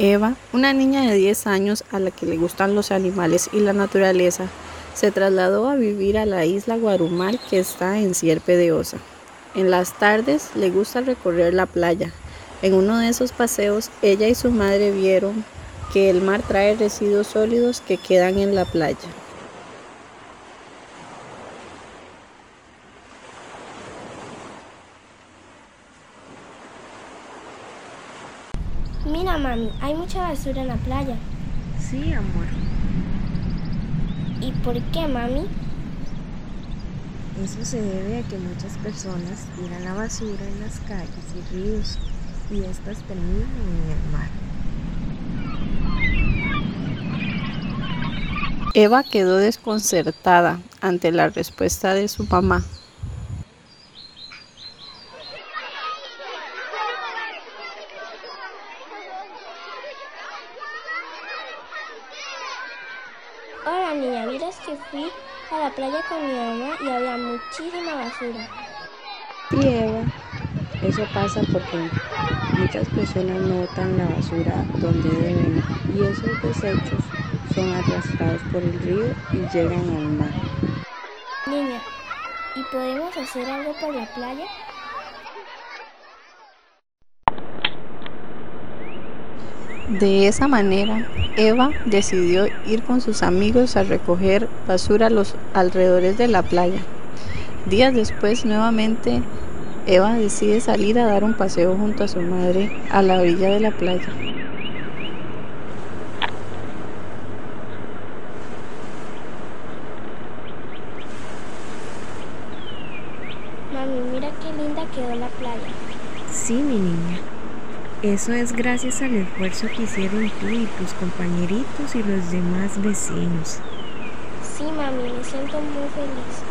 Eva, una niña de 10 años a la que le gustan los animales y la naturaleza, se trasladó a vivir a la isla Guarumal que está en Sierpe de Osa. En las tardes le gusta recorrer la playa. En uno de esos paseos, ella y su madre vieron que el mar trae residuos sólidos que quedan en la playa. Mira, mami, hay mucha basura en la playa. Sí, amor. ¿Y por qué, mami? Eso se debe a que muchas personas tiran la basura en las calles y ríos y estas terminan en el mar. Eva quedó desconcertada ante la respuesta de su mamá. Hola niña, miras que fui a la playa con mi mamá y había muchísima basura. Sí, Eva, eso pasa porque muchas personas no botan la basura donde deben y esos desechos son arrastrados por el río y llegan al mar. Niña, ¿y podemos hacer algo por la playa? De esa manera, Eva decidió ir con sus amigos a recoger basura a los alrededores de la playa. Días después, nuevamente, Eva decide salir a dar un paseo junto a su madre a la orilla de la playa. Mami, mira qué linda quedó la playa. Sí, mi niña. Eso es gracias al esfuerzo que hicieron tú y tus compañeritos y los demás vecinos. Sí, mami, me siento muy feliz.